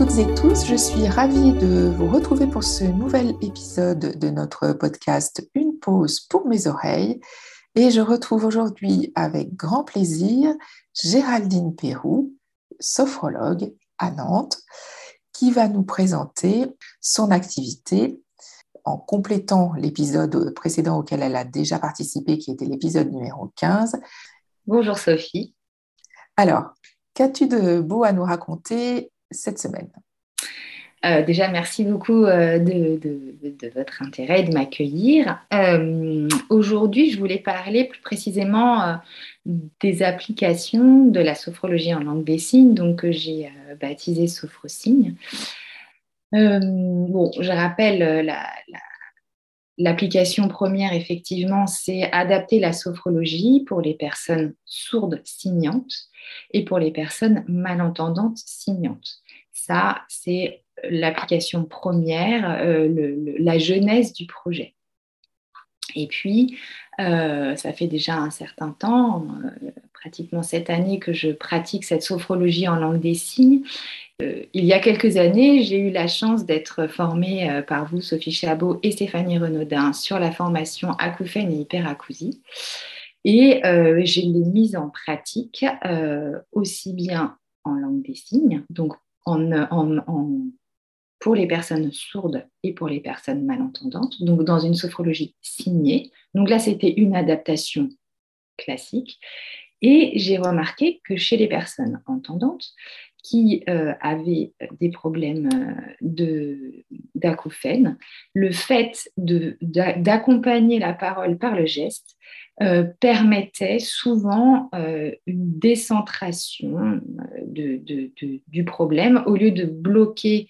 toutes et tous, je suis ravie de vous retrouver pour ce nouvel épisode de notre podcast Une pause pour mes oreilles. Et je retrouve aujourd'hui avec grand plaisir Géraldine Pérou, sophrologue à Nantes, qui va nous présenter son activité en complétant l'épisode précédent auquel elle a déjà participé, qui était l'épisode numéro 15. Bonjour Sophie. Alors, qu'as-tu de beau à nous raconter? Cette semaine euh, déjà, merci beaucoup euh, de, votre intérêt et de m'accueillir. Euh, aujourd'hui, je voulais parler plus précisément des applications de la sophrologie en langue des signes, donc que j'ai baptisé Sophrosigne. bon, je rappelle L'application première, effectivement, c'est adapter la sophrologie pour les personnes sourdes signantes et pour les personnes malentendantes signantes. Ça, c'est l'application première, euh, la genèse du projet. Et puis, euh, ça fait déjà un certain temps, euh, pratiquement cette année, que je pratique cette sophrologie en langue des signes. il y a quelques années, j'ai eu la chance d'être formée par vous, Sophie Chabot et Stéphanie Renaudin, sur la formation acouphène et hyperacousie. Et je l'ai en pratique aussi bien en langue des signes, donc pour les personnes sourdes et pour les personnes malentendantes, donc dans une sophrologie signée. Donc là, c'était une adaptation classique. Et j'ai remarqué que chez les personnes entendantes qui euh, avaient des problèmes euh, d'acouphène, le fait d'accompagner la parole par le geste euh, permettait souvent une décentration du problème au lieu de bloquer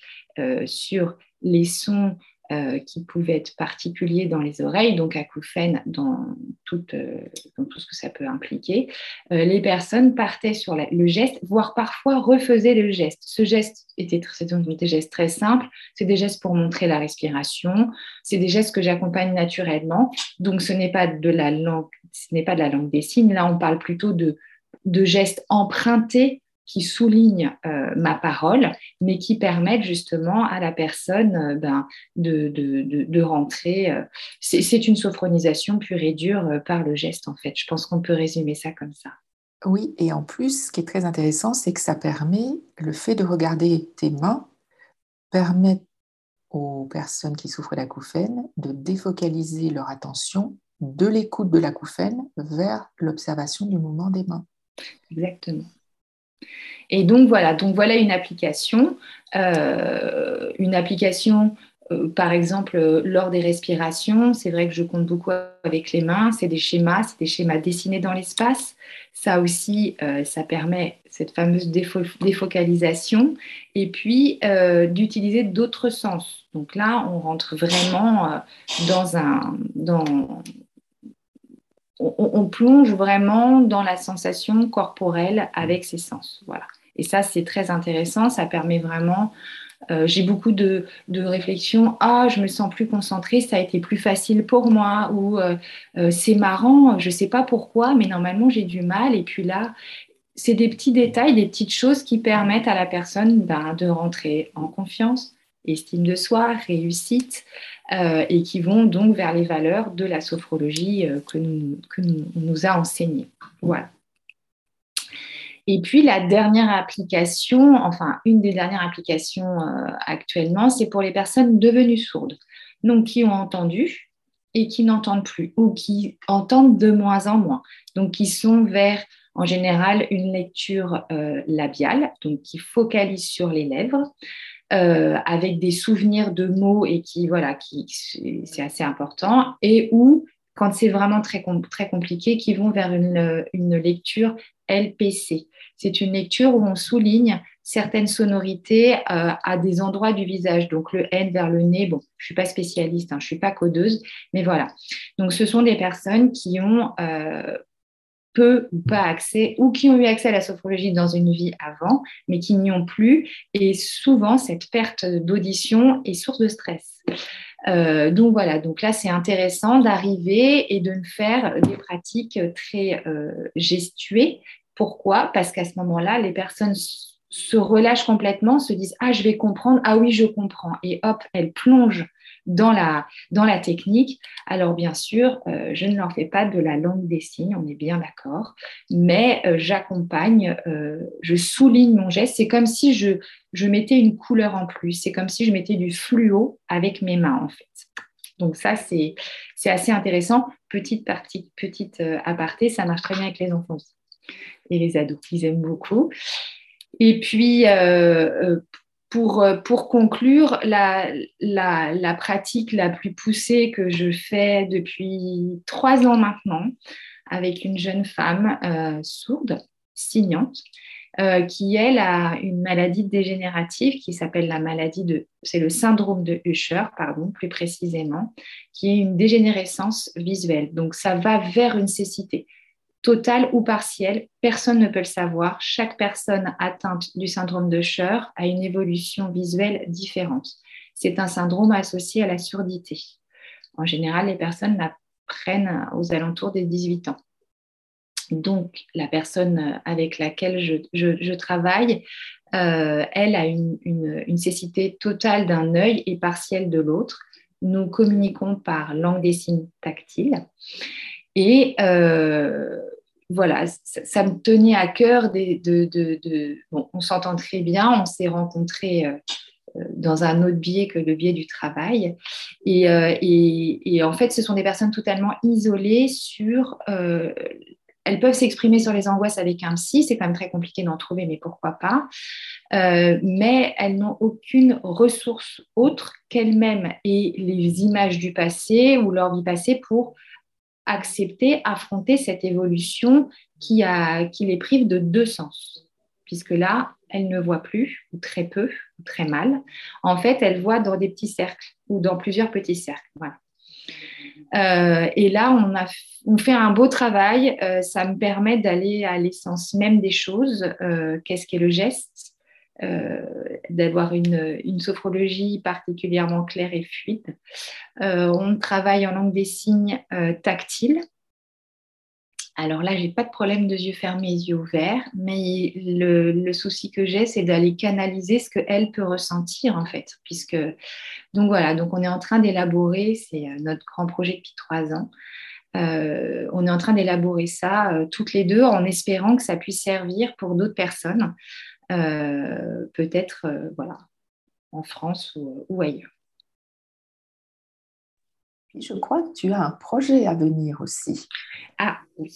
sur les sons euh, qui pouvaient être particuliers dans les oreilles, donc acouphènes dans, euh, dans tout ce que ça peut impliquer, euh, les personnes partaient sur le geste, voire parfois refaisaient le geste. Ce geste était des gestes très simples, c'est des gestes pour montrer la respiration, c'est des gestes que j'accompagne naturellement, donc ce n'est pas de la langue, ce n'est pas de la langue des signes, là on parle plutôt de gestes empruntés qui soulignent euh, ma parole, mais qui permettent justement à la personne euh, ben, de, de, rentrer. Euh, c'est une sophronisation pure et dure par le geste, en fait. Je pense qu'on peut résumer ça comme ça. Oui, et en plus, ce qui est très intéressant, c'est que ça permet, le fait de regarder tes mains, permet aux personnes qui souffrent d'acouphène de défocaliser leur attention de l'écoute de l'acouphène vers l'observation du mouvement des mains. Exactement. Et donc voilà, donc voilà une application, euh, une application euh, par exemple lors des respirations. C'est vrai que je compte beaucoup avec les mains. C'est des schémas, c'est des schémas dessinés dans l'espace. Ça aussi, euh, ça permet cette fameuse défocalisation et puis d'utiliser d'autres sens. Donc là, on rentre vraiment dans un dans on, plonge vraiment dans la sensation corporelle avec ses sens. Voilà. Et ça, c'est très intéressant. Ça permet vraiment. Euh, j'ai beaucoup de, réflexions. Ah, je me sens plus concentrée, ça a été plus facile pour moi. Ou euh, euh, c'est marrant, je ne sais pas pourquoi, mais normalement j'ai du mal. Et puis là, c'est des petits détails, des petites choses qui permettent à la personne ben, de rentrer en confiance, estime de soi, réussite, euh, et qui vont donc vers les valeurs de la sophrologie euh, que, nous, nous a enseignées. Voilà. Et puis la dernière application, enfin une des dernières applications euh, actuellement, c'est pour les personnes devenues sourdes, donc qui ont entendu et qui n'entendent plus ou qui entendent de moins en moins, donc qui sont vers en général une lecture labiale, donc qui focalise sur les lèvres, euh, avec des souvenirs de mots et qui, voilà, qui, c'est assez important, et ou quand c'est vraiment très, très compliqué, qui vont vers une, une lecture LPC. C'est une lecture où on souligne certaines sonorités euh, à des endroits du visage. Donc le N vers le nez, bon, je ne suis pas spécialiste, hein, je ne suis pas codeuse, mais voilà. Donc ce sont des personnes qui ont euh, peu ou pas accès, ou qui ont eu accès à la sophrologie dans une vie avant, mais qui n'y ont plus. Et souvent, cette perte d'audition est source de stress. Euh, donc voilà, donc là, c'est intéressant d'arriver et de faire des pratiques très euh, gestuées. Pourquoi? Parce qu'à ce moment-là, les personnes se relâchent complètement, se disent Ah, je vais comprendre, ah oui, je comprends. Et hop, elles plongent dans la, dans la technique. Alors bien sûr, euh, je ne leur fais pas de la langue des signes, on est bien d'accord, mais euh, j'accompagne, euh, je souligne mon geste. C'est comme si je, je mettais une couleur en plus, c'est comme si je mettais du fluo avec mes mains en fait. Donc ça, c'est assez intéressant. Petite partie, petite aparté, ça marche très bien avec les enfants et les ados, ils aiment beaucoup. Et puis, pour, euh, pour conclure, la, la, la, pratique la plus poussée que je fais depuis trois ans maintenant avec une jeune femme euh, sourde, signante, euh, qui elle a une maladie dégénérative qui s'appelle la maladie de, c'est le syndrome de Usher, pardon, plus précisément, qui est une dégénérescence visuelle. Donc ça va vers une cécité total ou partiel, personne ne peut le savoir. Chaque personne atteinte du syndrome de Scher a une évolution visuelle différente. C'est un syndrome associé à la surdité. En général, les personnes l'apprennent aux alentours des 18 ans. Donc, la personne avec laquelle je, travaille, euh, elle a une, une cécité totale d'un œil et partielle de l'autre. Nous communiquons par langue des signes tactile. Et euh, voilà, ça, me tenait à cœur de, on s'entend très bien, on s'est rencontrés euh, euh, dans un autre biais que le biais du travail. Et, en fait, ce sont des personnes totalement isolées sur... elles peuvent s'exprimer sur les angoisses avec un psy, c'est quand même très compliqué d'en trouver, mais pourquoi pas. mais elles n'ont aucune ressource autre qu'elles-mêmes et les images du passé ou leur vie passée pour accepter, affronter cette évolution qui, a, qui les prive de deux sens. Puisque là, elles ne voient plus, ou très peu, ou très mal. En fait, elles voient dans des petits cercles ou dans plusieurs petits cercles. Euh, et là, on, a, on fait un beau travail. Euh, ça me permet d'aller à l'essence même des choses. Euh, qu'est-ce qu'est le geste euh, d'avoir une, sophrologie particulièrement claire et fluide. Euh, on travaille en langue des signes euh, tactile. Alors là, j'ai pas de problème de yeux fermés, yeux ouverts, mais le, souci que j'ai, c'est d'aller canaliser ce qu'elle peut ressentir en fait, puisque donc voilà, donc on est en train d'élaborer, c'est notre grand projet depuis trois ans. on est en train d'élaborer ça toutes les deux en espérant que ça puisse servir pour d'autres personnes peut-être euh, voilà, en France ou, ailleurs. je crois que tu as un projet à venir aussi. Ah oui.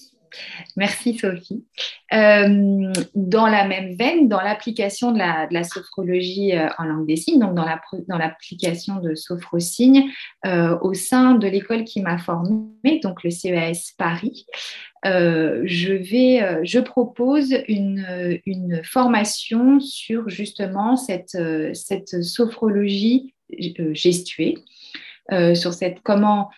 Merci Sophie. Euh, dans la même veine, dans l'application de la, sophrologie en langue des signes, donc dans l'application de sophrosigne au sein de l'école qui m'a formée, donc le CEAS Paris, euh, je, vais, euh, je propose une, une, formation sur justement cette, euh, cette sophrologie gestuée, sur cette comment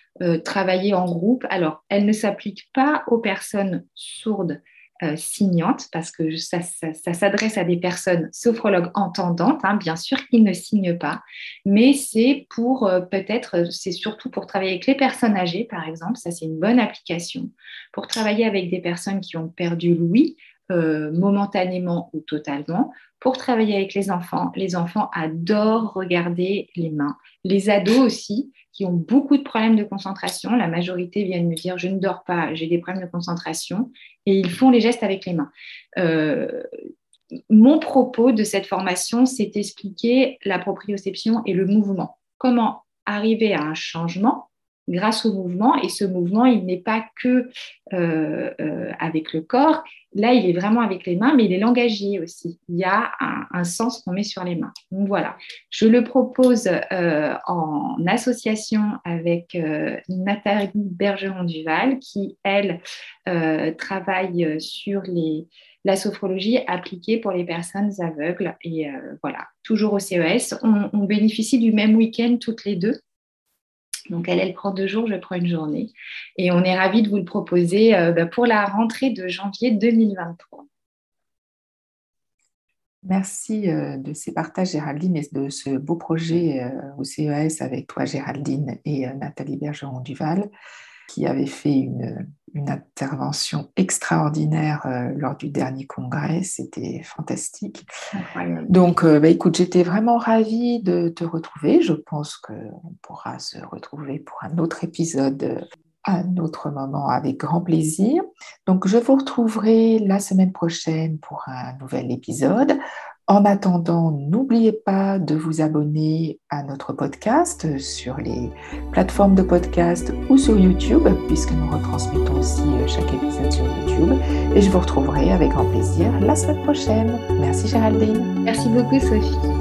travailler en groupe. Alors, elle ne s'applique pas aux personnes sourdes euh, signante, parce que ça, s'adresse à des personnes sophrologues entendantes, hein, bien sûr, qui ne signent pas, mais c'est pour euh, peut-être, c'est surtout pour travailler avec les personnes âgées, par exemple, ça c'est une bonne application, pour travailler avec des personnes qui ont perdu l'ouïe, euh, momentanément ou totalement, pour travailler avec les enfants. Les enfants adorent regarder les mains. Les ados aussi, qui ont beaucoup de problèmes de concentration. La majorité viennent me dire je ne dors pas, j'ai des problèmes de concentration, et ils font les gestes avec les mains. Euh, mon propos de cette formation, c'est expliquer la proprioception et le mouvement. Comment arriver à un changement grâce au mouvement. Et ce mouvement, il n'est pas que euh, euh, avec le corps. Là, il est vraiment avec les mains, mais il est langagier aussi. Il y a un, sens qu'on met sur les mains. Donc voilà, je le propose euh, en association avec Nathalie Bergeron-Duval, qui, elle, travaille sur la sophrologie appliquée pour les personnes aveugles. Et voilà, toujours au CES. On bénéficie du même week-end toutes les deux. Donc elle, elle prend deux jours, je prends une journée. Et on est ravis de vous le proposer euh, bah, pour la rentrée de janvier 2023. Merci euh, de ces partages, Géraldine, et de ce beau projet euh, au CES avec toi, Géraldine, et Nathalie Bergeron-Duval. qui avait fait une, intervention extraordinaire euh, lors du dernier congrès. C'était fantastique. Donc, euh, bah, écoute, j'étais vraiment ravie de te retrouver. Je pense qu'on pourra se retrouver pour un autre épisode à un autre moment avec grand plaisir. Donc, je vous retrouverai la semaine prochaine pour un nouvel épisode. En attendant, n'oubliez pas de vous abonner à notre podcast sur les plateformes de podcast ou sur YouTube, puisque nous retransmettons aussi euh, chaque épisode sur YouTube. Et je vous retrouverai avec grand plaisir la semaine prochaine. Merci Géraldine. Merci beaucoup Sophie.